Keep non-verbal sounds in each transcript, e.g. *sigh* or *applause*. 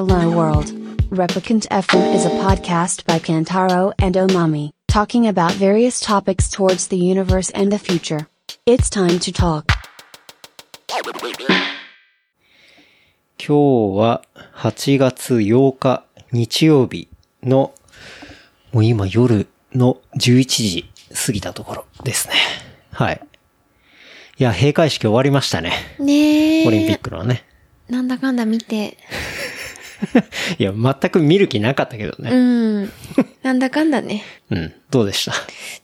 Hello World. Replicant FM is a podcast by Kantaro and Omami, talking about various topics towards the universe and the future. It's time to talk. 今日は8月8日日曜日の、もう今夜の11時過ぎたところですね。はい。いや、閉会式終わりましたね。ねえ。オリンピックのね。なんだかんだ見て。*laughs* いや、全く見る気なかったけどうね。ん。なんだかんだね。*laughs* うん。どうでした？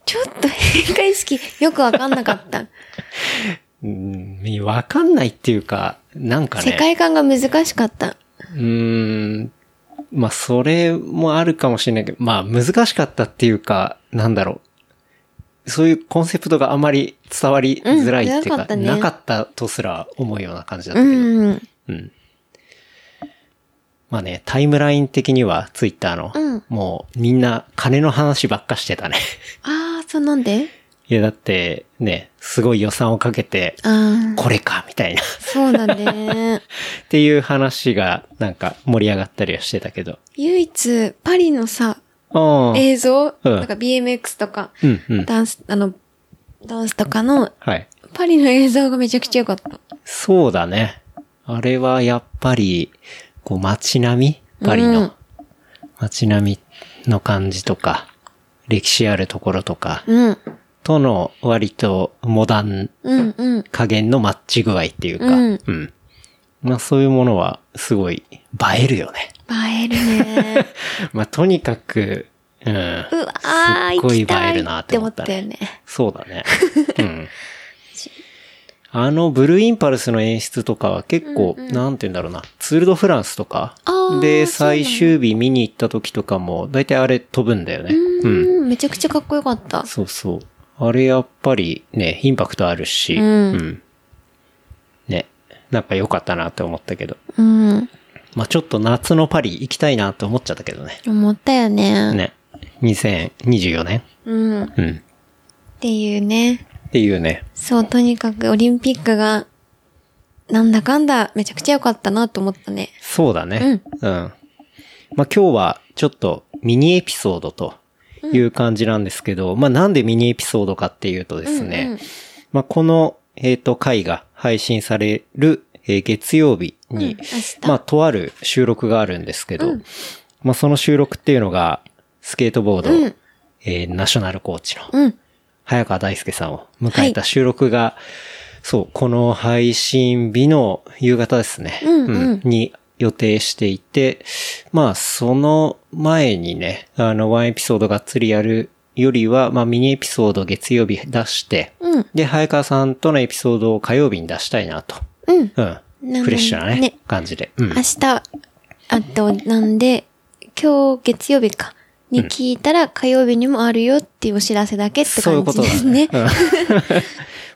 ちょっと閉会式よくわかんなかった。*laughs* うん、わかんないっていうか、なんかね。世界観が難しかった。うーん。まあ、それもあるかもしれないけど、まあ、難しかったっていうか、なんだろう。そういうコンセプトがあまり伝わりづらいっていうか、うんなかったねなかったとすら思うような感じだったうけど。ん。うん。まあね、タイムライン的には、ツイッターの、うんもう、みんな、金の話ばっかしてたね。ああ、そうなんで？いや、だって、ね、すごい予算をかけて、ああ、これか、みたいな。っそうだね。*laughs* ていう話が、なんか、盛り上がったりはしてたけど。唯一、パリのさ、ああ。映像、うんなんか BMX とか、うん、うん。ダンス、あの、ダンスとかの、はい。パリの映像がめちゃくちゃ良かった。そうだね。あれはやっぱり、こう街並みパリうんの街並みの感じとか、歴史あるところとか、うん。との割とモダンうん、うん。加減のマッチ具合っていうか、うんうん。まあそういうものはすごい映えるよね。映えるね。*laughs* まあとにかく、うん。うわー、すっごい映えるいってなって思っね。思ったたよね。そうだね。*laughs* うん。あの、ブルーインパルスの演出とかは結構、なんて言うんだろうな、ツールドフランスとかで、最終日見に行った時とかも、だいたいあれ飛ぶんだよね。うん。うん、めちゃくちゃかっこよかった。そうそう。あれやっぱりね、インパクトあるし、うんね、なんか良かったなって思ったけど。うん。まあちょっと夏のパリ行きたいなって思っちゃったけどね。思ったよね。ね。2024年うん。っうん。ていうね。っていうね。そう、とにかくオリンピックが、なんだかんだめちゃくちゃ良かったなと思ったね。そうだね。うん。まあ今日はちょっとミニエピソードという感じなんですけど、まあなんでミニエピソードかっていうとですね、うんうんまあこの、えっ、と、回が配信される、えー月曜日に、うんまあとある収録があるんですけど、まあその収録っていうのが、スケートボード、うんえーナショナルコーチの、うん。早川大輔さんを迎えた収録が、そう、この配信日の夕方ですね。うんうんに予定していて、まあ、その前にね、あの、ワンエピソードがっつりやるよりは、まあ、ミニエピソード月曜日出して、うん。で、早川さんとのエピソードを火曜日に出したいなと。うん。うん。なフレッシュなね、ね感じで。うん明。日、あと、なんで、今日月曜日か。に聞いたら火曜日にもあるよっていうお知らせだけってそういうことだ感じですねね。。うん *laughs*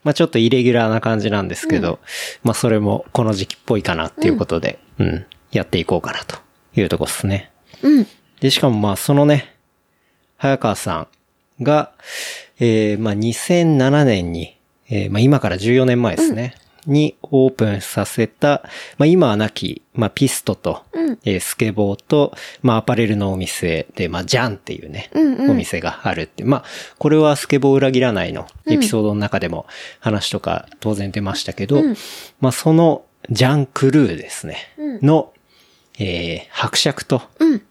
まあちょっとイレギュラーな感じなんですけど、まあそれもこの時期っぽいかなっていうことで、うん、やっていこうかなというとこですね。うん。で、しかもまあそのね、早川さんが、えー、まあ2007年に、えー、まあ今から14年前ですね、にオープンさせた、まあ今はなき、まあピストと、うん。えースケボーと、まあアパレルのお店で、まあジャンっていうね、うんうん。お店があるって。まあ、これはスケボー裏切らないの。エピソードの中でも話とか当然出ましたけど、うん。まあそのジャンクルーですね、うん。の、えー、伯爵と、うん。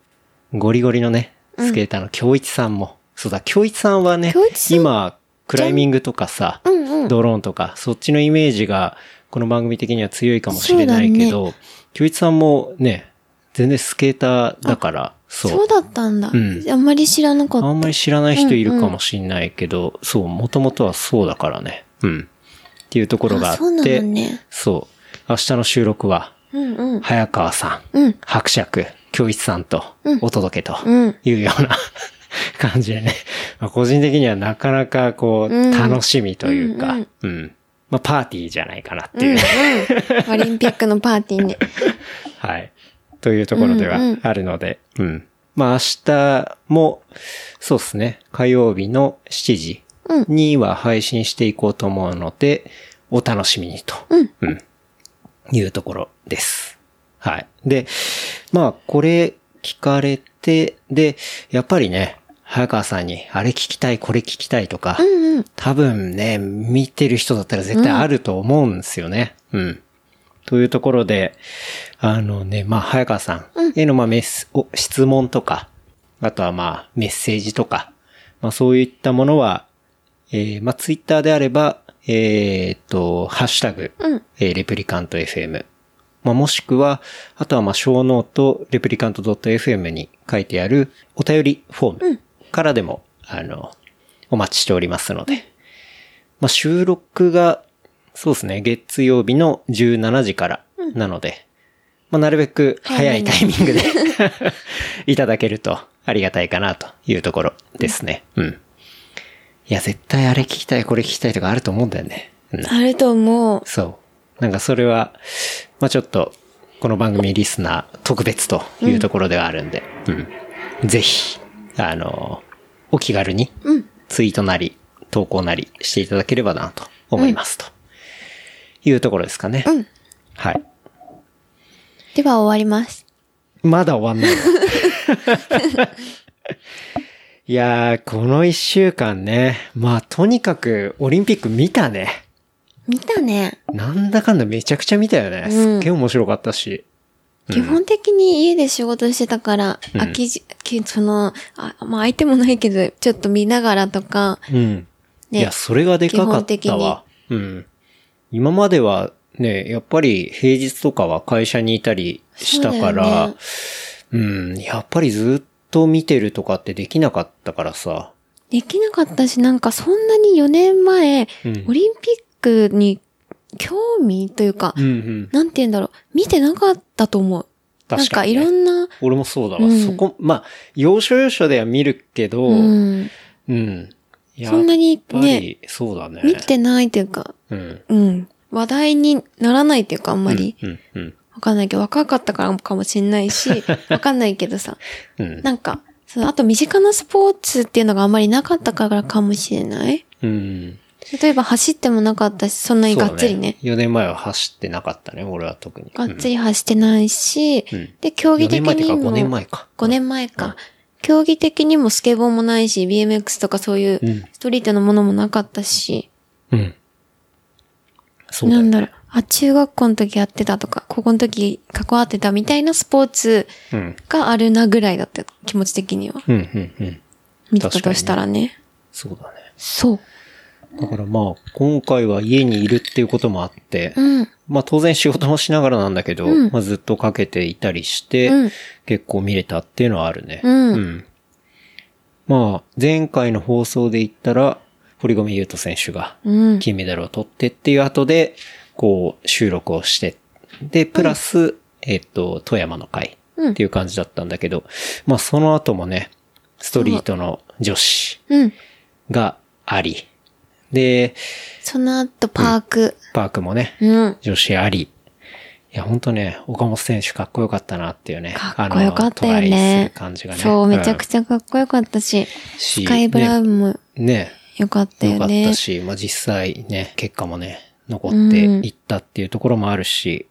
ゴリゴリのね、スケーターの京一さんも、そうだ、京一さんはね今、クライミングとかさ、うんうんドローンとか、そっちのイメージが、この番組的には強いかもしれないけど、京一さんもね、全然スケーターだから、そう。そうだったんだ。うんあんまり知らなかった。あんまり知らない人いるかもしんないけど、そう、もともとはそうだからね。うん。っていうところがあって、あそうねそう明日の収録は、うんうん。早川さん、うん。伯爵、京一さんとお届けとうんいうような *laughs* 感じでね。まあ個人的にはなかなかこう、うん楽しみというか、うんうん。まあパーティーじゃないかなっていう、うんうん。オリンピックのパーティーね。*laughs* はい。というところではうんうんあるので、うん、まあ明日も、そうですね、火曜日の7時には配信していこうと思うので、お楽しみにと、うんうんいうところです。はい。で、まあ、これ聞かれて、で、やっぱりね、早川さんに、あれ聞きたい、これ聞きたいとか、うんうん。多分ね、見てる人だったら絶対あると思うんですよね。うん。というところで、あのね、まあ、早川さんへの、まあ、メス、お質問とか、あとはまあ、メッセージとか、まあ、そういったものは、えー、まあ、ツイッターであれば、えーっと、ハッシュタグ、うんえーレプリカント FM。まあ、もしくは、あとはまあ、ショーノート、レプリカント .fm に書いてあるお便りフォームからでも、あの、お待ちしておりますので。まあ、収録が、そうですね、月曜日の17時からなので、まあ、なるべく早いタイミングで *laughs* いただけるとありがたいかなというところですね。うん。いや、絶対あれ聞きたい、これ聞きたいとかあると思うんだよね。うん。あると思う。そう。なんかそれは、まあちょっと、この番組リスナー特別というところではあるんで、うん。ぜひ、あの、お気軽に、ツイートなり、投稿なりしていただければなと思いますと。いうところですかね。うんはい。では終わります。まだ終わんないの *laughs* いやー、この一週間ね、まあとにかくオリンピック見たね。見たね。なんだかんだめちゃくちゃ見たよね。すっげえ面白かったし。基本的に家で仕事してたから、空きじ、きその、あ、まあ相手もないけど、ちょっと見ながらとか、うん。ねいや、それがでかかったわ。うん。今まではね、やっぱり平日とかは会社にいたりしたかそうねうん、やっぱりずっと見てるとかってできなかったからさ。できなかったし、なんかそんなに4年前、うんオリンピックに興味というか、うんうん。なんて言うんだろう、見てなかったと思う。なんかい確かにねろんな、俺もそうだわ。うんそこ、まあ、要所要所では見るけど、ううん。ん、やそんなにね、り、そうだね。見てないというか、うん。うん、話題にならないというか、あんまり、うん、うん、わかんないけど、若かったからかもしんないし、*laughs* わかんないけどさ、うん。なんか、そうあと身近なスポーツっていうのがあんまりなかったからかもしれないうん。例えば走ってもなかったし、そんなにがっつりね。4年前は走ってなかったね、俺は特に。がっつり走ってないし、うんで、競技的4年前ってかにも。5年前か5年前か。競技的にもスケボーもないし、BMX とかそういううんストリートのものもなかったし、うん。そうなんだろう、あ、中学校の時やってたとか、高校の時関わってたみたいなスポーツうん。があるなぐらいだった、気持ち的には。うん、うん、うん。見てたとしたらね。そうだね。そう。だからまあ、今回は家にいるっていうこともあって、うん。まあ当然仕事もしながらなんだけど、うんまあずっとかけていたりして、うん結構見れたっていうのはあるね。うんまあ、前回の放送で言ったら、堀米雄斗選手がうん。金メダルを取ってっていう後で、こう、収録をして、で、プラス、えっと、富山の会っていう感じだったんだけど、まあその後もね、ストリートの女子うん。があり、で、その後、パーク。パークもね、うん。女子あり。いや、ほんとね、岡本選手かっこよかったなっていうね。かっこよかったよね。感じがね。そう、めちゃくちちゃかっこよかったし、しスカイブラウンもゃ。ね。よかったよかっよねた。し、まあ実際ね、結果もね、残っていったっていうところもあるし、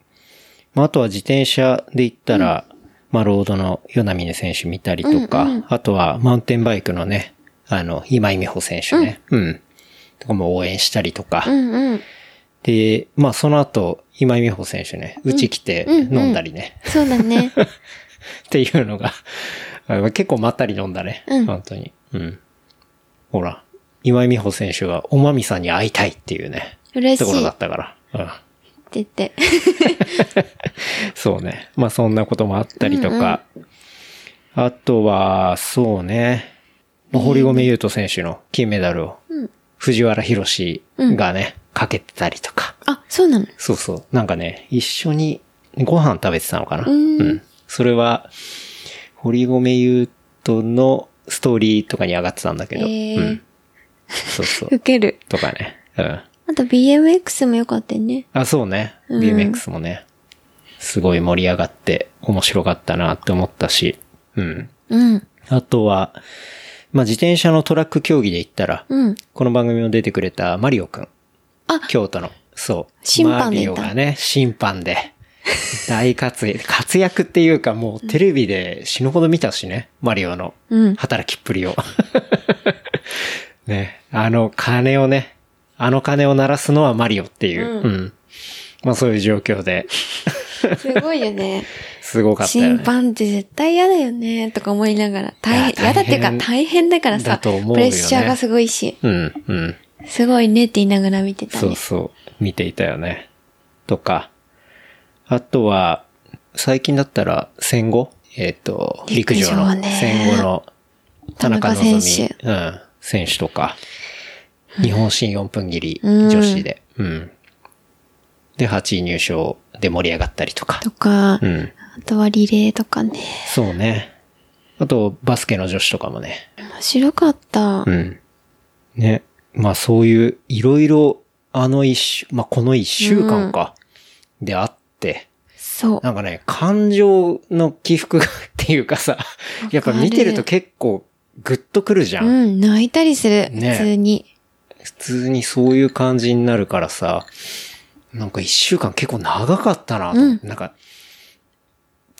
まああとは自転車で言ったら、まあロードの与那峰選手見たりとか、あとはマウンテンバイクのね、あの、今井美穂選手ね、うん。とかも応援したりとか、うんうん。で、まあその後、今井美穂選手ね、うち来て飲んだりね、そうだね。*laughs* っていうのが、*laughs* あ結構まったり飲んだね。うん本当に。うん。ほら、今井美穂選手がおまみさんに会いたいっていうね、嬉しい。ところだっったから。うん。て言って。*laughs* そうね。まあそんなこともあったりとか。あとは、そうね。まあ堀米雄斗選手の金メダルを、藤原博士がね、かけてたりとか。あ、そうなの？そうそう。なんかね、一緒にご飯食べてたのかな。んそれは、堀米優斗のストーリーとかに上がってたんだけど。へーうん。そうそう。*laughs* 受ける。とかね。うん。あと BMX もよかったよね。あ、そうね。うん BMX もね。すごい盛り上がって面白かったなって思ったし。うん。うん。あとは、まあ、自転車のトラック競技で言ったら、うん。この番組も出てくれたマリオくん。あ京都の。そう。審判でマリオがね、審判で。*laughs* 大活躍、活躍っていうかもうテレビで死ぬほど見たしね、マリオのうん。働きっぷりを。*laughs* ね、あの鐘をね、あの鐘を鳴らすのはマリオっていう、うんうん。まあそういう状況で、すごいよね。すごかったよね。審判って絶対嫌だよね、とか思いながら。大変、嫌だっていうか大変だからさ、ねプレッシャーがすごいし、うん、うん。すごいねって言いながら見てたね。そうそう、見ていたよね。とか、あとは、最近だったら戦後？えっ、と、陸上の戦後の田中希選手うん、選手とか、日本新4分切りうん女子で、うん。で、8位入賞で盛り上がったりとか。とか、うん。あとはリレーとかね。そうね。あと、バスケの女子とかもね。面白かった。うん。ね。まあそういう、いろいろ、あの一週、まあこの一週間か、であって、そう。なんかね、感情の起伏がっていうかさ、やっぱ見てると結構グッとくるじゃ。うんん、泣いたりする。ね普通に。普通にそういう感じになるからさ、なんか一週間結構長かったなと思って、なんか、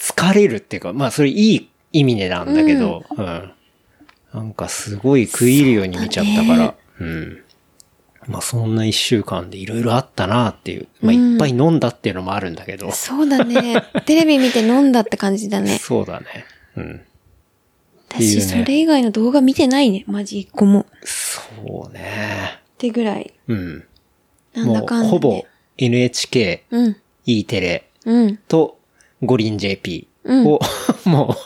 疲れるっていうか、まあそれいい意味でなんだけど、うん。なんかすごい食い入るように見ちゃったから、うん。まあそんな一週間でいろいろあったなっていう。まあいっぱい飲んだっていうのもあるんだけど、そうだね。*laughs* テレビ見て飲んだって感じだね。そうだね。うん。私、ねそれ以外の動画見てないね。マジ一個も。っそうね。てぐらい。うん。なんだかんだ、ね。もうほぼ NHK、うん。E テレうん。と五輪 JP うんを、*laughs* も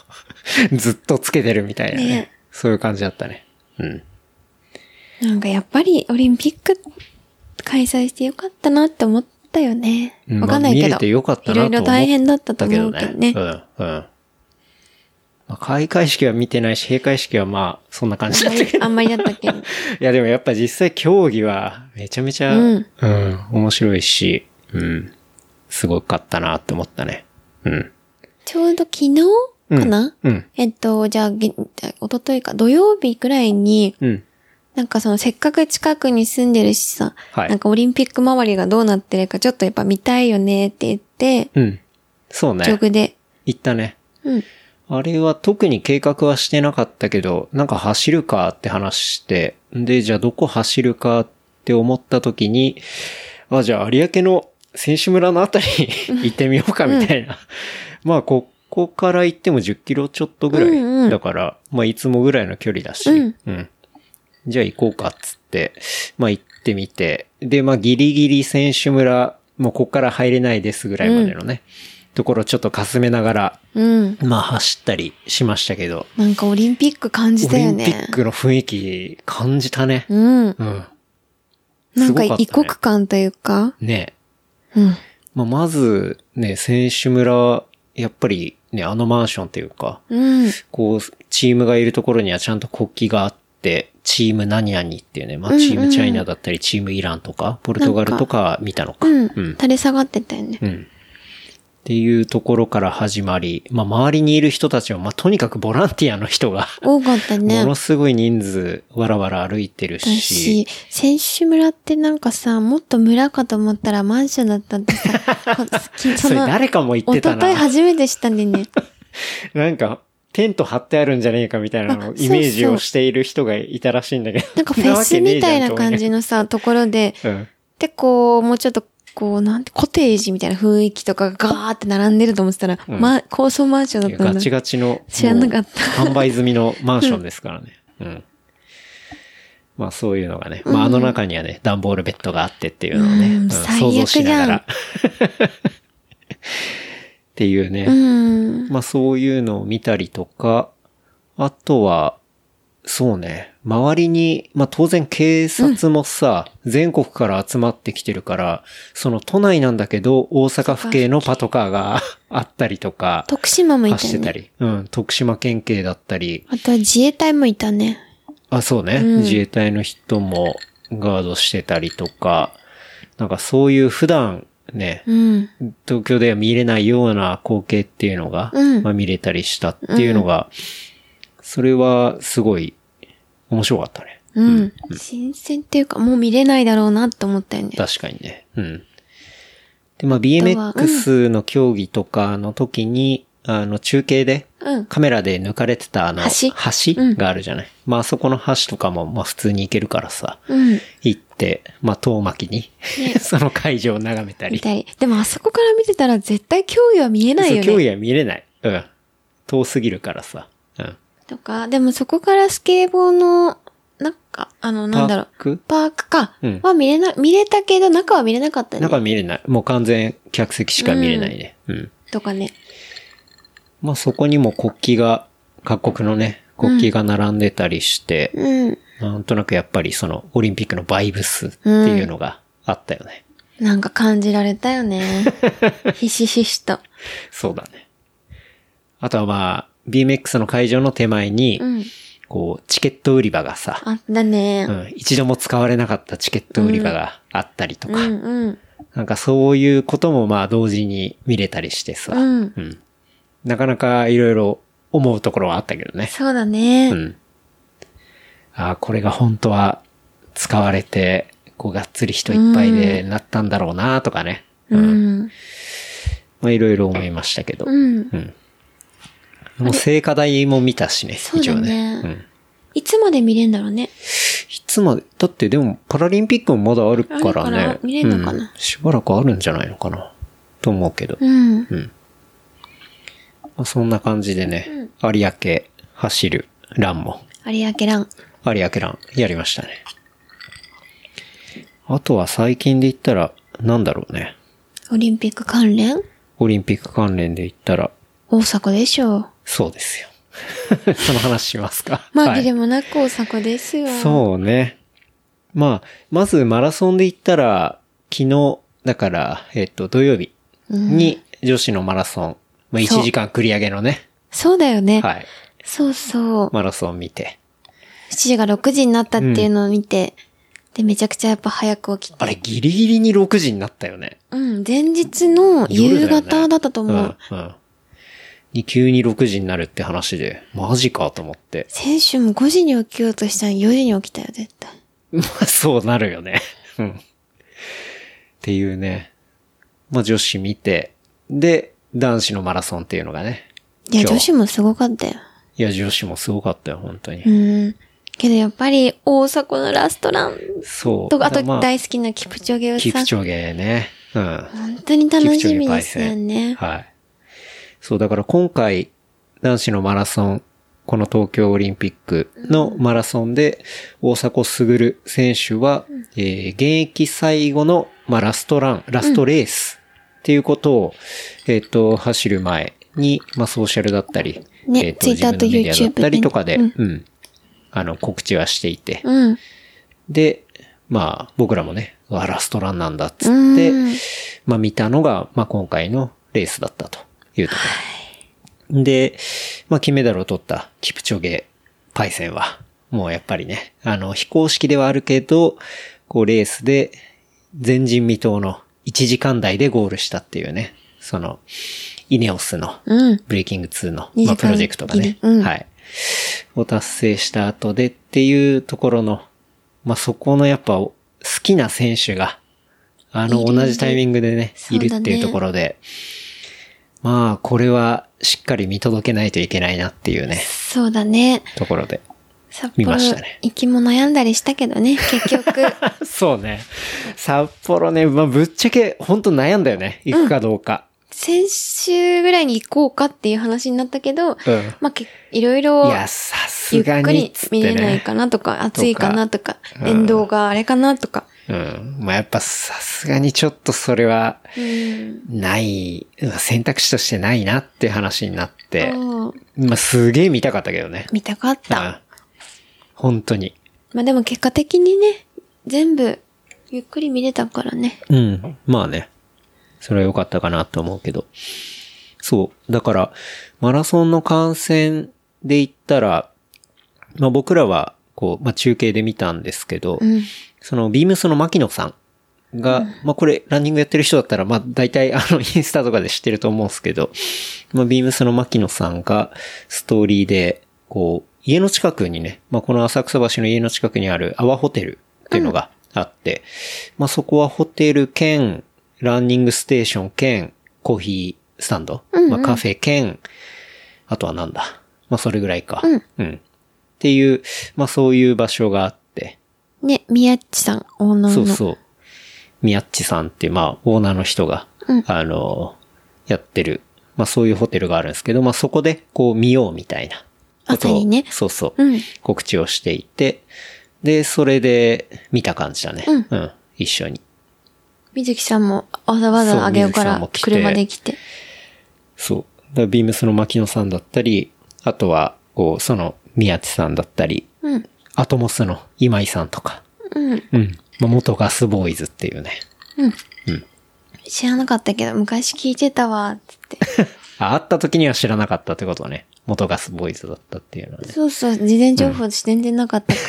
うずっとつけてるみたいなねねそういう感じだったね。うん。なんかやっぱりオリンピック開催してよかったなって思ったよね。うんわかんないけど。まあ見れてよかったなと思ったいろいろ大変だったと思うけどね。うん、うん。まあ、開会式は見てないし、閉会式はまあ、そんな感じだったけど。あんまりだったけど。*laughs* いや、でもやっぱ実際競技はめちゃめちゃ、うんうん、面白いし、うん、すごかったなって思ったね。うん。ちょうど昨日かな、うん。えっと、じゃあ、とといか、土曜日くらいに、うん。なんかそのせっかく近くに住んでるしさ、はいなんかオリンピック周りがどうなってるかちょっとやっぱ見たいよねって言って、うん。そうねジ。ョグで。行ったね。うん。あれは特に計画はしてなかったけど、なんか走るかって話して、で、じゃあどこ走るかって思った時に、あ、じゃあ有明の選手村のあたり *laughs* 行ってみようかみたいな。まあ、ここから行っても10キロちょっとぐらうんうんい。だから、まあ、いつもぐらいの距離だし、うんうん。じゃあ行こうかっつって、まあ行ってみて、で、まあギリギリ選手村、もうここから入れないですぐらいまでのね、ところちょっとかすめながら、うん。まあ走ったりしましたけど、なんかオリンピック感じオリたよね。ンピックの雰囲気感じたね。うん。うん。なんか異国感というか、ねうん。まあ、まず、ね、選手村、やっぱりね、あのマンションっていうか、うん。こう、チームがいるところにはちゃんと国旗があって、チーム何々っていうね、まあ、チームチャイナだったり、チームイランとか、ポルトガルとか見たのか。うん。うん。垂れ下がってたよね。うん。っていうところから始まり、まあ、周りにいる人たちは、まあ、とにかくボランティアの人が、多かったね。ものすごい人数、わらわら歩いてるだしし、、選手村ってなんかさ、もっと村かと思ったらマンションだったってさ、*laughs* それ誰かも言ってたおとといな。初めて知ったんでね。なんか、テント張ってあるんじゃねえかみたいなのイメージをしている人がいたらしいんだけど。なんかフェスみたいな感じの。*laughs* のさ、ところで、うん。で、こう、もうちょっと、こう、なんて、コテージみたいな雰囲気とかがガーって並んでると思ってたら、うんま、高層マンションだったんだ。ガチガチの。知らなかった販売済みのマンションですからね。うん。まあそういうのがね。まああの中にはね、段ボールベッドがあってっていうのをね、うん想像しながら。じ *laughs* っていうね。うん。まあそういうのを見たりとか、あとは、そうね、周りに、まあ当然警察もさ、全国から集まってきてるから、その都内なんだけど、大阪府警のパトカーが *laughs* あったりとか、徳島もい走ってた。り、うん、徳島県警だったり、あとは自衛隊もいたね。あ、そうね、うん。自衛隊の人もガードしてたりとか、なんかそういう普段ね、うん。東京では見れないような光景っていうのが、うん。まあ見れたりしたっていうのが、それはすごい面白かったね。うん。新鮮っていうか、もう見れないだろうなって思ったよね。確かにね。うん。で、まあは BMX の競技とかの時に、あの中継でうん。カメラで抜かれてたあの、橋？橋があるじゃない。まあそこの橋とかもまあ普通に行けるからさ、うん。行って、まあ遠巻きに、*laughs* その会場を眺めたり。見たり。でもあそこから見てたら絶対競技は見えないよね。そう競技は見れない。うん。遠すぎるからさ。うん。とか、でもそこからスケボーの、なんか、あの、なんだろう。パークパークか。うんは見れな、見れたけど中は見れなかったね。中見れない。もう完全客席しか見れないね。うん。とかね。まあそこにも国旗が、各国のね、国旗が並んでたりして、うん。なんとなくやっぱりそのオリンピックのバイブスっていうのがあったよね。なんか感じられたよね。*laughs* ひしひしと。そうだね。あとはまあ、BMX の会場の手前に、うん。こう、チケット売り場がさ、あったね。うん、一度も使われなかったチケット売り場があったりとか、うんうん。なんかそういうこともまあ同時に見れたりしてさ、うんなかなかいろいろ思うところはあったけどね。そうだね。うん。ああ、これが本当は使われて、こうがっつり人いっぱいでなったんだろうなとかね。ううん。ん。まあいろいろ思いましたけど。うん。もう聖火台も見たしね、そうだねね。うん。いつまで見れんだろうね。いつまで、だってでもパラリンピックもまだあるからね。ら見れんのかなうんしばらくあるんじゃないのかな。と思うけど。うん。まあ、そんな感じでね、有明走るランも、有明ラン。有明ランやりましたね。あとは最近で言ったら、なんだろうね。オリンピック関連？オリンピック関連で言ったら、大阪でしょう。そうですよ。*laughs* その話しますか？*laughs* 紛れもなく大阪ですよ。そうね。まあ、まずマラソンで言ったら、昨日、だから、えっと、土曜日に女子のマラソン、まあ、そう1時間繰り上げのね、そうだよね。はい、そうそう。マラソンを見て。7時が6時になったっていうのを見て、で、めちゃくちゃやっぱ早く起きて。あれ、ギリギリに6時になったよね。うん、前日の夕方だったと思う。うん、うん。に急に6時になるって話で、マジかと思って。先週も5時に起きようとしたら4時に起きたよ、絶対。まあ、そうなるよね。うん。っていうね。まあ、女子見て、で、男子のマラソンっていうのがね。いや、女子もすごかったよ。いや、女子もすごかったよ、本当に。うん。けどやっぱり大迫のラストランそう。とか、あとま大好きなキプチョゲをさ、キプチョゲね。うん。本当に楽しみですよね。はい。そう、だから今回、男子のマラソン、この東京オリンピックのマラソンで、大迫傑選手は、えー現役最後の、まあ、ラストラン、ラストレースっていうことを、えっ、と、走る前に、まあ、ソーシャルだったり、ねえっ、と、Twitter と自分のメディアだったりとかで、うん、あの、告知はしていて、うん。で、まあ、僕らもね、わラストランなんだっつうってん、まあ見たのが、まあ今回のレースだったというところ。で、まあ金メダルを取ったキプチョゲパイセンは、もうやっぱりね、あの、非公式ではあるけど、こうレースで前人未到の1時間台でゴールしたっていうね、その、イネオスの、うん。ブレイキング2の、2時間まあ、プロジェクトがね、うんはい。を達成した後でっていうところの、まあ、そこのやっぱ好きな選手が、あの、同じタイミングでね、いるっていうところで、まあ、これはしっかり見届けないといけないなっていうね、そうだね。ところで。札見ま幌したね行きも悩んだりしたけどね、結局。*laughs* そうね。札幌ね、まあ、ぶっちゃけ、本当悩んだよね。行くかどうか。先週ぐらいに行こうかっていう話になったけど、うん。まあ、けいろいろい、や、さゆすがっくりにっつって見れないね。かなとか、暑いかなとか、うん沿道があれかなとか。うん。まあ、やっぱさすがにちょっとそれは、うん。ない、選択肢としてないなって話になって、うんまあ、すげえ見たかったけどね。見たかっうんた。本当に。まあでも結果的にね、全部、ゆっくり見れたからね。うん。まあね。それは良かったかなと思うけど。そう。だから、マラソンの観戦で言ったら、まあ僕らは、こう、まあ中継で見たんですけど、うん。その、ビームスの牧野さんが、まあこれ、ランニングやってる人だったら、まあ大体、あの、*laughs* インスタとかで知ってると思うんですけど、まあビームスの牧野さんが、ストーリーで、こう、家の近くにね、まあこの浅草橋の家の近くにあるアワホテルっていうのがあって、まあそこはホテル兼、ランニングステーション兼コーヒースタンド、うんうんまあカフェ兼、あとはなんだ。まあそれぐらいか。うんっていう、まあそういう場所があって、ね、宮地さん、オーナーの。そうそう。みやっちさんっていう、まあ、オーナーの人が、うんあの、やってる、まあそういうホテルがあるんですけど、まあそこで、こう見ようみたいなことを。朝にねそうそう。うん告知をしていて、で、それで見た感じだね。うん一緒に。水木さんもわざわざあげようから水木さんも来て車で来て。そう。だからビームスの牧野さんだったり、あとは、こう、その、宮地さんだったり、うん。アトモスの今井さんとか、うん。うん。まあ元ガスボーイズっていうね。知らなかったけど、昔聞いてたわ、つって。*laughs* あ、会った時には知らなかったってことね。元ガスボーイズだったっていうのはね。そうそう、事前情報全然なかったか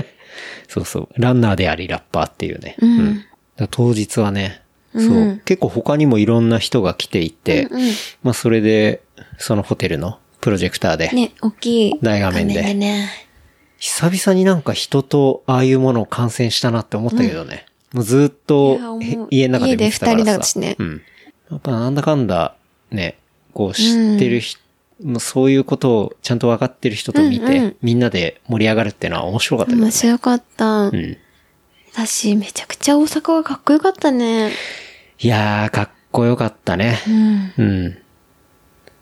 ら。*laughs* そうそう。ランナーでありラッパーっていうね。うんだから当日はね、そう、うん結構他にもいろんな人が来ていて、うんうんまあそれで、そのホテルのプロジェクターで、ね、大きい大画面でね。久々になんか人とああいうものを観戦したなって思ったけどね。もうずっと家の中で見てたからさ。家で二人だしねうん。やっぱなんだかんだ、ね、こう知ってる人、もうそういうことをちゃんと分かってる人と見て、うんうんみんなで盛り上がるっていうのは面白かったね。面白かった。うん。私、めちゃくちゃ大阪がかっこよかったね。いやー、かっこよかったね。うん。うん。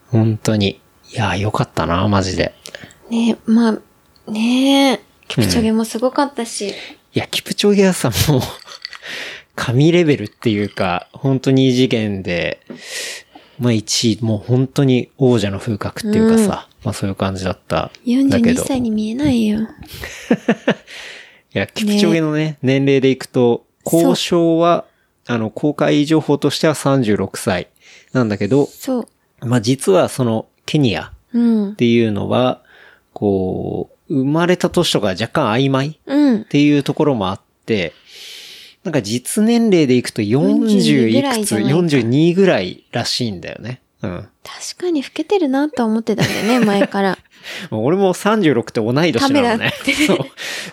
本当に。いやー、よかったな、マジで。ねまあ、ねえ、キプチョゲもすごかったし。いや、キプチョゲはさ、もう、*laughs* 神レベルっていうか、本当に異次元で、まあ1位、もう本当に王者の風格っていうかさ、まあそういう感じだった。だけ42ど。い歳に見えないよ。*laughs* や、キプチョゲのね、年齢でいくと、交渉は、あの、公開情報としては36歳なんだけど、そう。まあ実はその、ケニアうんっ。ていうのは、こう、生まれた年とか若干曖昧うんっ。ていうところもあって、なんか実年齢でいくと40い42ぐらくつ、いじゃないか42ぐらいらしいんだよね。うん。確かに老けてるなとは思ってたんだよね、*laughs* 前から。俺も36って同い年なのね。そう。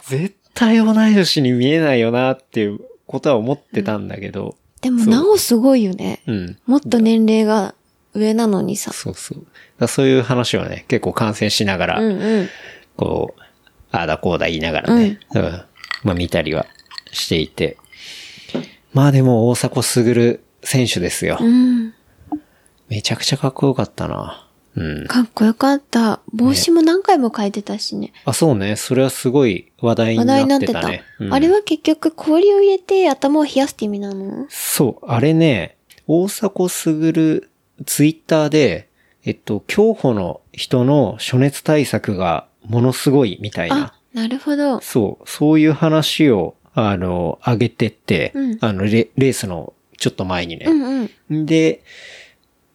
絶対同い年に見えないよなっていうことは思ってたんだけど。でも、そうなおすごいよね。うん。もっと年齢が上なのにさ。そうそう。そういう話をね、結構観戦しながら、うんうん。こう、ああだこうだ言いながらね、うん。まあ見たりはしていて。まあでも大迫傑選手ですよ。うん。めちゃくちゃかっこよかったな。うん。かっこよかった。帽子も何回も変えてたしね。あ、そうね。それはすごい話題に話題になっなっててた。たね。うんあれは結局氷を入れて頭を冷やすって意味なの？そう。あれね、大迫傑ツイッターで、えっと、競歩の人の暑熱対策がものすごいみたいなあ。、なるほど。そう、そういう話を、あの、上げてって、うんあのレ、レースのちょっと前にうね。んうん。で、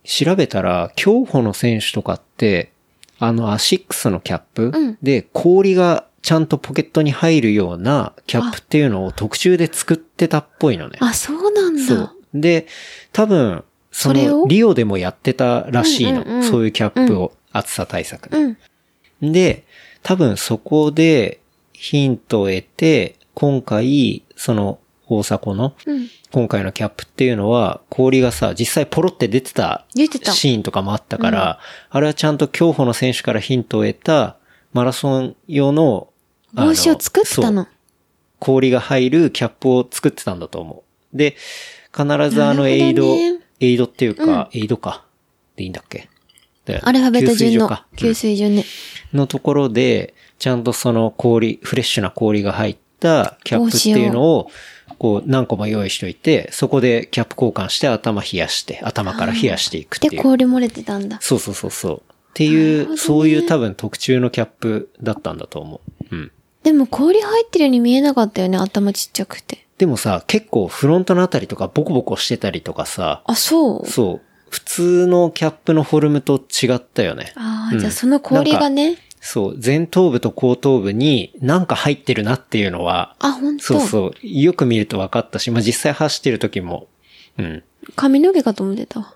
調べたら、競歩の選手とかって、あの、アシックスのキャップ、うんで、氷がちゃんとポケットに入るようなキャップっていうのを特注で作ってたっぽいのね。あ、そうなんだ。そう。で、多分、その、リオでもやってたらしいの。うんうんうんそういうキャップを、暑さ対策で。うん。で、多分そこでヒントを得て、今回、その大迫の、うん。今回のキャップっていうのは、氷がさ、実際ポロって出てたシーンとかもあったから、あれはちゃんと競歩の選手からヒントを得た、マラソン用の、帽子を作ってたの。氷が入るキャップを作ってたんだと思う。で、必ずあのエイド、エイドっていうか、エイドか。でいいんだっけ？でアルファベット順の給水順ね。のところで、ちゃんとその氷、フレッシュな氷が入ったキャップっていうのを、こう何個も用意しといて、そこでキャップ交換して頭冷やして、頭から冷やしていくってで、いう。氷漏れてたんだ。そうそうそうそう。っていう、ねそういう多分特注のキャップだったんだと思う。うん。でも氷入ってるように見えなかったよね、頭ちっちゃくて。でもさ、結構フロントのあたりとかボコボコしてたりとかさ、あ、そうそう。普通のキャップのフォルムと違ったよね。ああ、うんじゃあその氷がね。そう。前頭部と後頭部になんか入ってるなっていうのは、あ、ほんとそうそう。よく見ると分かったし、まあ、実際走ってる時も、うん。髪の毛かと思ってたわ。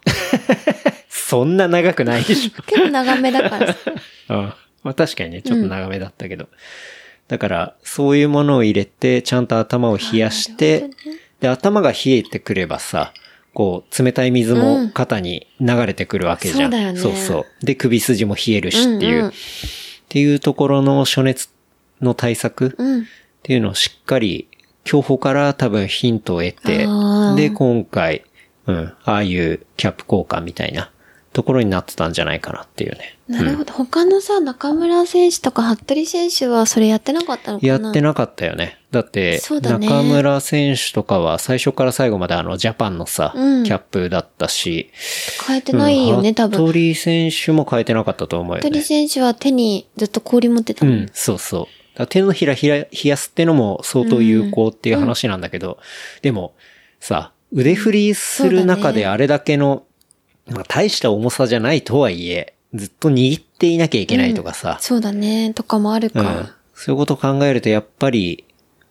*laughs* そんな長くないでし *laughs* 結構長めだから。*laughs* うん。まあ、確かにね、ちょっと長めだったけど。だから、そういうものを入れて、ちゃんと頭を冷やして、ねで、頭が冷えてくればさ、こう、冷たい水も肩に流れてくるわけじゃん。そうだよねそうそう。で、首筋も冷えるしっていう。うんうんっていうところの暑熱の対策っうん。ていうのをしっかり、競歩から多分ヒントを得てで、今回、うん、ああいうキャップ交換みたいなところになってたんじゃないかなっていうね。なるほど。他のさ、中村選手とか服部選手はそれやってなかったのかな？やってなかったよね。だって、ね中村選手とかは最初から最後まであの、ジャパンのさ、うんキャップだったし、変えてないよね、うん多分。服部選手も変えてなかったと思うよ服部ね。選手は手にずっと氷持ってた。うん、そうそう。手のひらひら冷やすってのも相当有効っていう話なんだけど、でも、さ、腕振りする中であれだけの、まあ大した重さじゃないとはいえ、ずっと握っていなきゃいけないとかさ、そうだね、とかもあるうん。か。そういうことを考えると、やっぱり、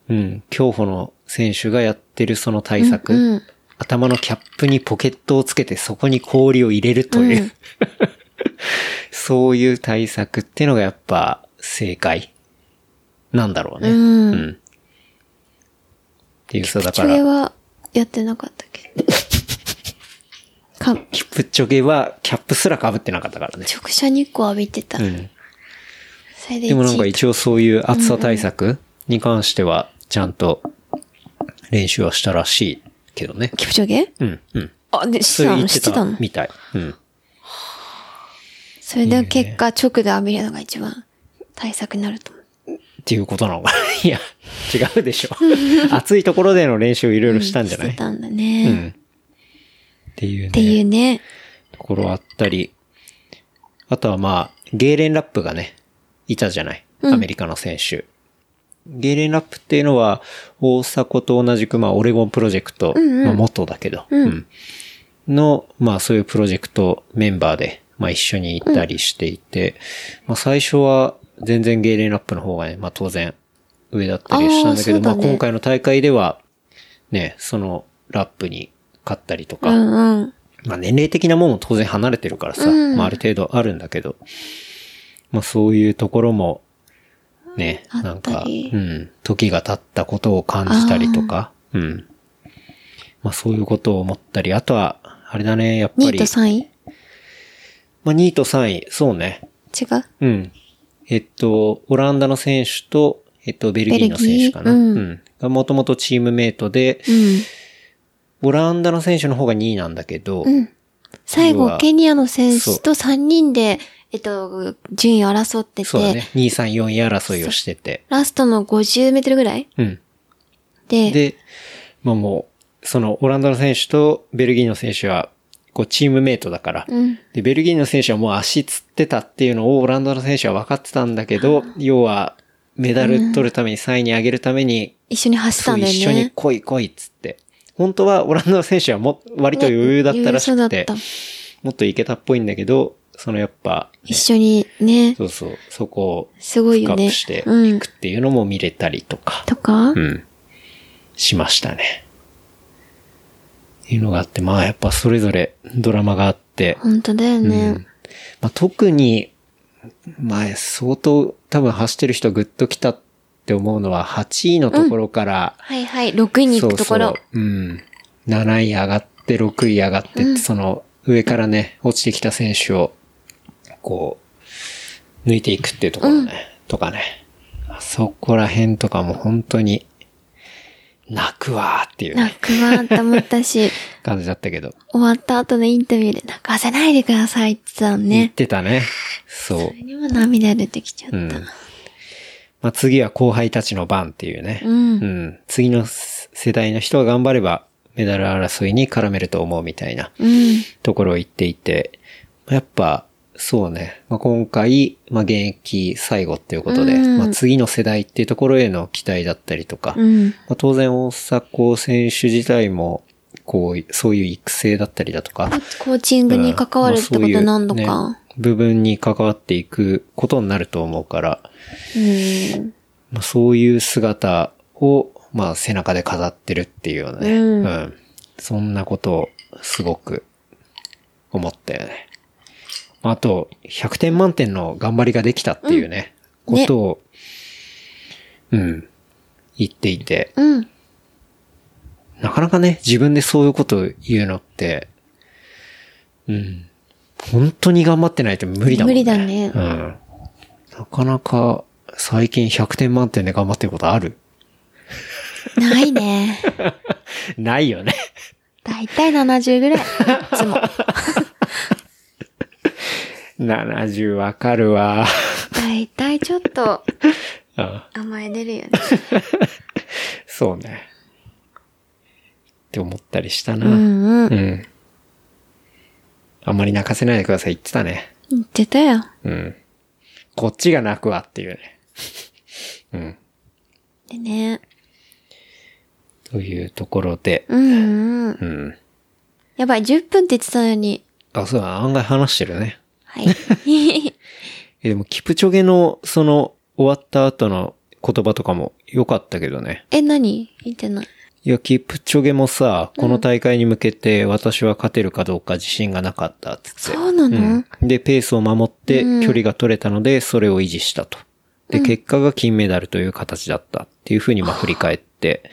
うん、競歩の選手がやってるその対策、うん。頭のキャップにポケットをつけてそこに氷を入れるという、うん。*laughs* そういう対策っていうのがやっぱ正解なんだろうね。うん。っていうさ、だかそれら、はやってなかったっけか、キップチョゲはキャップすら被ってなかったからね。直射日光浴びてた。うん。それででもなんか一応そういう暑さ対策に関しては、ちゃんと練習はしたらしいけどね。キプチョゲ？うん、うん。あ、で、そしてたの？れ言ってたの？みたい。うん。それで結果直で浴びるのが一番対策になると思う。っていうことなのかな？*laughs* いや、違うでしょ。*laughs* 暑いところでの練習をいろいろしたんじゃない、してたんだうね。ん。っていうね。っていうね。ところあったり。あとはまあ、ゲーレンラップがね、いたじゃない。アメリカの選手。ゲーレンラップっていうのは、大迫と同じく、まあ、オレゴンプロジェクト、まあ、元だけど、うんの、まあ、そういうプロジェクトメンバーで、まあ、一緒に行ったりしていて、まあ、最初は、全然ゲーレンラップの方がね、まあ、当然、上だったりしたんだけど、ねまあ、今回の大会では、ね、その、ラップに勝ったりとか、うんうん。まあ年齢的なもんも当然離れてるからさ、うんまあある程度あるんだけど、まあそういうところも、ね、あなんか、うん、時が経ったことを感じたりとか、うん。まあそういうことを思ったり、あとは、あれだね、やっぱ2位り、と3位まあ2位と3位、そうね。違う？うん。えっと、オランダの選手と、えっと、ベルギーの選手かな。うんうん。がもともとチームメイトで、うん。オランダの選手の方が2位なんだけど、うん。最後、ケニアの選手と3人で、えっと、順位を争ってて、そうだね。2、3、4位争いをしてて。ラストの50メートルぐらい？うん。で、で、まあもう、そのオランダの選手とベルギーの選手は、こうチームメイトだから、うん。で、ベルギーの選手はもう足つってたっていうのをオランダの選手は分かってたんだけど、要は、メダル取るために3位に上げるために、一緒に走ったんだよね。一緒に来い来いっつって。本当はオランダの選手はも、割と余裕だったらしくて、ねもっといけたっぽいんだけど、そのやっぱ、一緒にね、そうそう、そこをすごいよね。深くしてうんいく。っていうのも見れたりとか。とか、うん。しましたね。いうのがあって、まあやっぱそれぞれドラマがあって、本当だよね。まあ、特に、まあ相当多分走ってる人グッと来たって思うのは8位のところから、はいはい、6位に行くところ。そうそううん。7位上がって6位上がってって、その上からね、落ちてきた選手を、こう、抜いていくっていうところね、とかね。あそこら辺とかも本当に、泣くわーっていうね泣くわって思ったし、*laughs* 感じだったけど。終わった後のインタビューで泣かせないでくださいって言ってたの言っね。てたね。そうそ。れにも涙出てきちゃった。うん。まあ、次は後輩たちの番っていうね。うんうん。次の世代の人が頑張れば、メダル争いに絡めると思うみたいなうん。ところを言っていて、やっぱ、そうね。まあ、今回、まあ、現役最後っていうことで、うんまあ、次の世代っていうところへの期待だったりとか、うん。まあ、当然大迫選手自体も、こう、そういう育成だったりだとか、コーチングに関わるってこと何度か。部分に関わっていくことになると思うから、うん。まあ、そういう姿を、まあ、背中で飾ってるっていうようなね。うんそんなことをすごく思ったよね。あと、100点満点の頑張りができたっていうね、うんねことを、うん、言っていて、うん。なかなかね、自分でそういうことを言うのって、うん。本当に頑張ってないと無理だもんね。無理だねうん。なかなか、最近100点満点で頑張ってることある？ないね。*laughs* ないよね。だいたい70ぐらい。いつも。*laughs* 70わかるわ。だいたいちょっと *laughs* うん甘え出るよね。そうね。って思ったりしたな。うんうん。うん。あんまり泣かせないでください言ってたね。言ってたよ。うん。こっちが泣くわっていうね。*laughs* うん。でね。というところで、うんうん。うん。やばい、10分って言ってたのに。あ、そうだ、案外話してるね。はい。*laughs* え、でも、キプチョゲの、その、終わった後の言葉とかも良かったけどね。え、何？言ってない。いや、キプチョゲもさ、この大会に向けて私は勝てるかどうか自信がなかったっつって。そうなの、うんで、ペースを守ってうん距離が取れたので、それを維持したと。で、結果が金メダルという形だったっていうふうにまあ振り返って。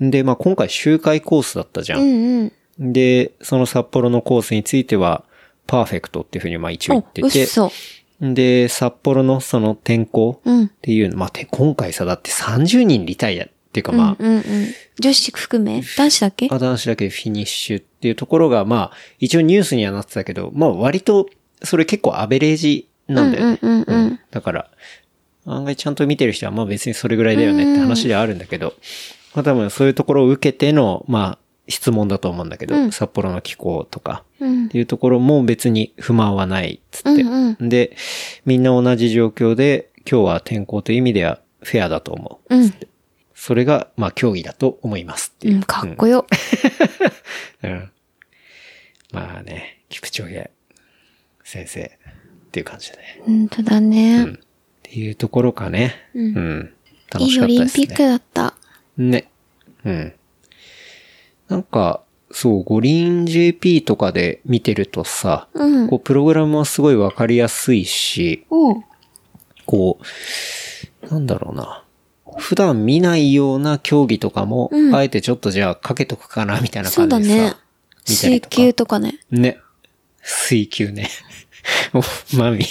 で、まあ今回周回コースだったじゃ。うんんうん。で、その札幌のコースについては、パーフェクトっていうふうにまあ一応言ってお、て。嘘。で、札幌のその天候うん。っていうの、まあて今回さ、だって30人リタイアっていうかまあ、うんうんうん。女子含め？男子だっけ？あ男子だけフィニッシュっていうところが、まあ、一応ニュースにはなってたけど、まあ割と、それ結構アベレージなんだよね。うんうんうんうんだから、案外ちゃんと見てる人は、まあ別にそれぐらいだよねって話ではあるんだけど、まあ多分そういうところを受けての、まあ、質問だと思うんだけど、札幌の気候とか、うんっていうところも別に不満はないっつって。うんうで、みんな同じ状況で、今日は天候という意味ではフェアだと思う。うん。それが、まあ競技だと思いますっていうう。ん、かっこよ。うん。*laughs* まあね、キプチョゲ先生っていう感じでね。本当だね。っていうところかね。うん。楽いいオしかったですね。リンピックだった。ね。うん。なんか、そう、五輪 JP とかで見てるとさ、うんこう、プログラムはすごいわかりやすいし。こう、なんだろうな。普段見ないような競技とかも、うんあえてちょっとじゃあかけとくかな、みたいなそう感じでさ。だね。水球とかね。ね。水球ね。*laughs* お、マミ。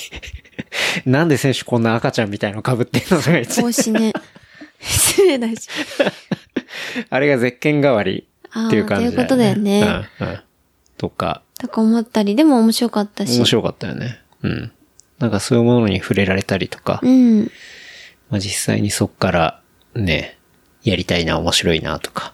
*laughs* なんで選手こんな赤ちゃんみたいの被ってんのとか言って帽子ね。*laughs* 失礼だし。あれがゼッケン代わりっていう感じだよね。いうことだよねうん、うん。とか、とか思ったり、でも面白かったし。面白かったよね。うん。なんかそういうものに触れられたりとか、うん。まあ実際にそっからね、やりたいな、面白いなとか、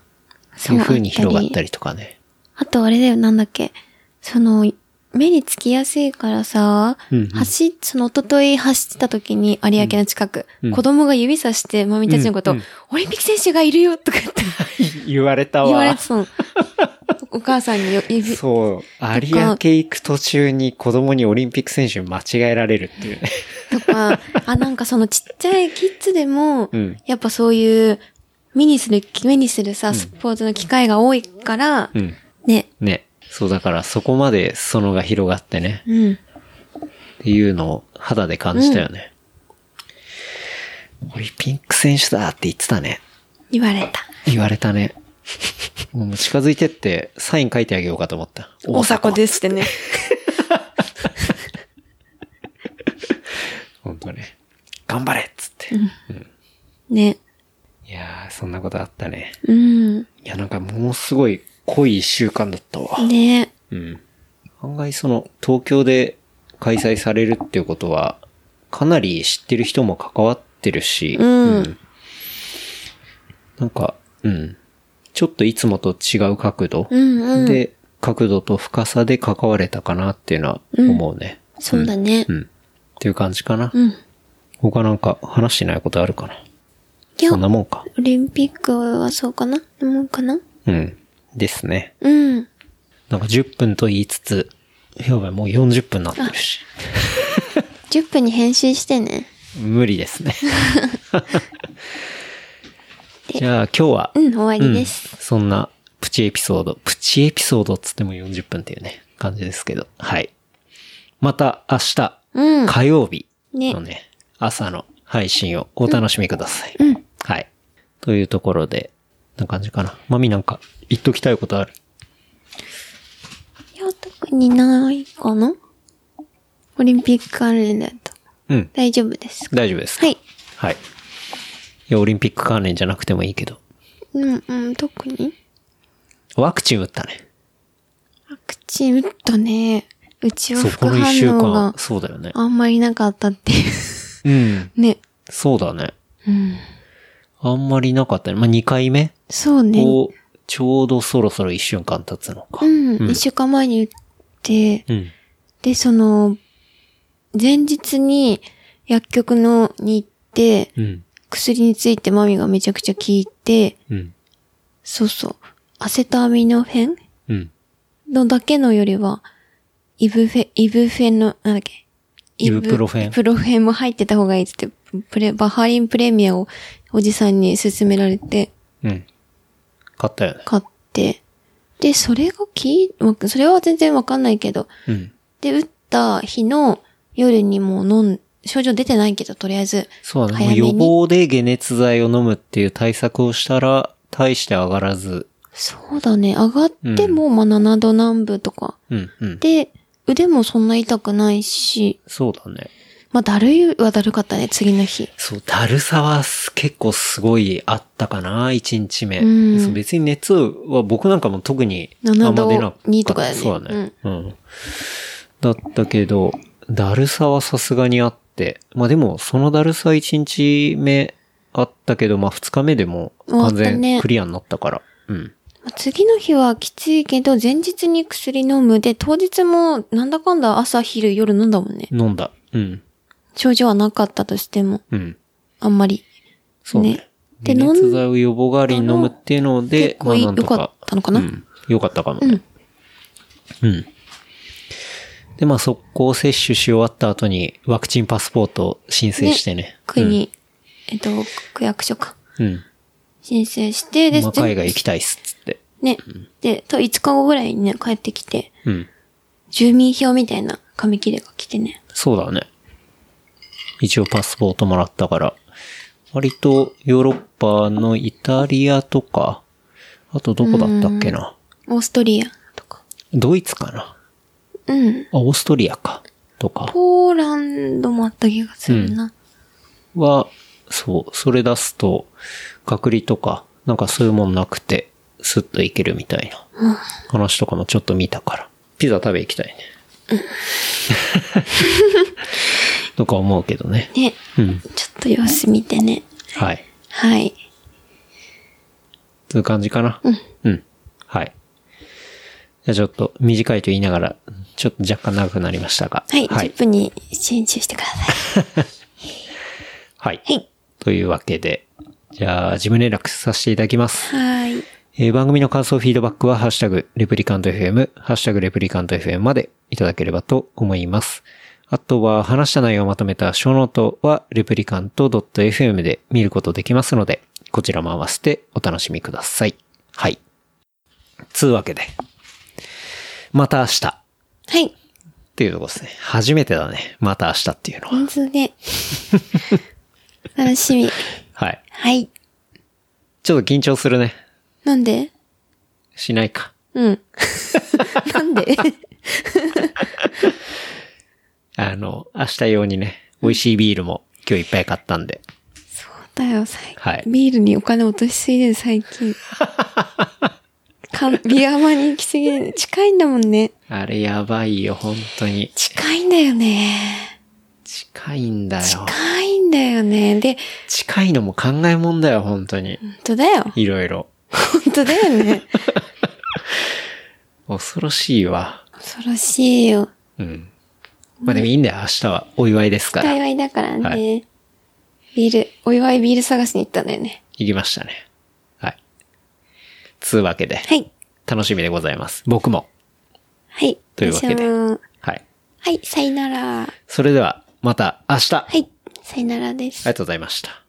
そいうう風に広があったりったりとかね。あとあれだよ、なんだっけ。その、目につきやすいからさ、うんうん走っ、その一昨日走ってた時に有明の近く、子供が指さしてマミたちのこと、うんうんオリンピック選手がいるよとかって *laughs* 言われたわ。言われてたの。お母さんによ指、そう。有明行く途中に子供にオリンピック選手に間違えられるっていうね。とか、あ、なんかそのちっちゃいキッズでも、うんやっぱそういう、目にする、目にするさ、スポーツの機会が多いから、うん。ね。ね。そうだからそこまでそのが広がってね。うん。っていうのを肌で感じたよね。オリンピック選手だって言ってたね。言われた。言われたね。もう近づいてってサイン書いてあげようかと思った。大阪ですってね。*laughs* 本当ね。頑張れっつって。ね。いやー、そんなことあったね。うん。いや、なんかものすごい濃い一週間だったわ。ね。うん。案外その、東京で開催されるっていうことは、かなり知ってる人も関わってるし、うんなんか、うん。ちょっといつもと違う角度、うんうん。で、角度と深さで関われたかなっていうのは思うね。そうだねう。ん。っていう感じかな。うん。他なんか話してないことあるかな？そんなもんか。オリンピックはそうかなもんかな？うん。ですね。うん。なんか10分と言いつつ、やばい、もう40分になってるし。10分に編集してね。無理ですね。*laughs* じゃあ今日は、うん、終わりです。うんそんなプチエピソード、プチエピソードっつっても40分っていうね、感じですけど、はい。また明日、うん。火曜日ねのね、朝の配信をお楽しみください。うん。はい。というところで、な感じかな。まみなんか言っときたいことある？いや、特にないかなオリンピック関連だと。うん。大丈夫です。大丈夫です。はい。はい。いや、オリンピック関連じゃなくてもいいけど。うん、うん、特に？ワクチン打ったね。ワクチン打ったね。うちはそう、副この一週反応間が。そうだよね。あんまりなかったっていう。うん。ね。そうだね。うん。あんまりなかったね。まあ、2回目？そうね。を、ちょうどそろそろ1週間経つのか。うん。一、週間前に打って、うん。で、その、前日に薬局のに行って、うん。薬についてマミがめちゃくちゃ聞いて、うん。そうそう。アセトアミノフェンうん。のだけのよりは、イブフェ、イブフェンの、なんだっけ？イブプロフェン？イブプロフェンも入ってた方がいいって、プレ、バハリンプレミアをおじさんに勧められて、うん。買ったよね。買って、で、それがき、まそれは全然わかんないけど、うん。で、打った日の夜にもう飲ん、症状出てないけど、とりあえず。そうだね。も早めにう予防で解熱剤を飲むっていう対策をしたら、大して上がらず。そうだね。上がっても、まあ7度南部とか。うん、うん。で、腕もそんな痛くないし、そうだね。まあだるいはだるかったね、次の日。そう、だるさはす結構すごいあったかな、1日目。うん別に熱は僕なんかも特にあん7ま度出なかった。2とかだよねそうだね。うん。だったけど、だるさはさすがにあって。まあでも、そのだるさ1日目あったけど、まあ2日目でも完全クリアになったから。うん。まあ次の日はきついけど、前日に薬飲むで、当日もなんだかんだ朝昼夜飲んだもんね。飲んだ。うん。症状はなかったとしても、うん。あんまり。そうね。ねで解飲ん熱剤を予防代わりに飲むっていうので、結構いいなんと良かったのかな？うん。よかったかもね。うん。で、まあ、速攻接種し終わった後に、ワクチンパスポートを申請してね。国、えっと、区役所か。うん。申請して、で、まあ、海外行きたいっすっつって。ね。で、と5日後ぐらいにね、帰ってきて、うん。住民票みたいな紙切れが来てね。そうだね。一応パスポートもらったから、割とヨーロッパのイタリアとか、あとどこだったっけな？オーストリアとか。ドイツかな？うん。あ、オーストリアか。とか。ポーランドもあった気がするな。は、そう、それ出すと、隔離とか、なんかそういうもんなくて、スッといけるみたいな話とかもちょっと見たから。ピザ食べ行きたいね。*laughs* とか思うけどね。ね。うん。ちょっと様子見てね。はい。はい。そういう感じかな。うん。うん。はい。じゃあちょっと短いと言いながら、ちょっと若干長くなりましたが。はい。はい10。分に集中してください。*laughs* はい。はい。というわけで、じゃあ、事務連絡させていただきます。はい。えー番組の感想、フィードバックは、ハッシュタグ、レプリカント FM、ハッシュタグ、レプリカント FM までいただければと思います。あとは、話した内容をまとめたショーノートは、レプリカント .fm で見ることできますので、こちらも合わせてお楽しみください。はい。つうわけで、また明日。はい。っていうとこですね。初めてだね。また明日っていうのは。本当ね。*laughs* 楽しみ。はい。はい。ちょっと緊張するね。なんで？しないか。うん。*laughs* なんで？*laughs* あの、明日用にね、美味しいビールも今日いっぱい買ったんで。だよ、最近。はいビールにお金落としすぎで最近。か *laughs* ビアマに行きすぎで、近いんだもんね。あれやばいよ、本当に。近いんだよね。近いんだよ。近いんだよね。で、近いのも考えもんだよ、本当に。本当だよ。いろいろ。本当だよね。*laughs* 恐ろしいわ。恐ろしいよ。うん。まあでもいいんだよ、明日はお祝いですから。幸いだからね。はビール、お祝いビール探しに行ったんだよね。行きましたね。はい。つうわけで、はい。楽しみでございます。僕も。はい。というわけではい。はい、さよなら。それでは、また明日、ありはい、さよならです。がとうございました。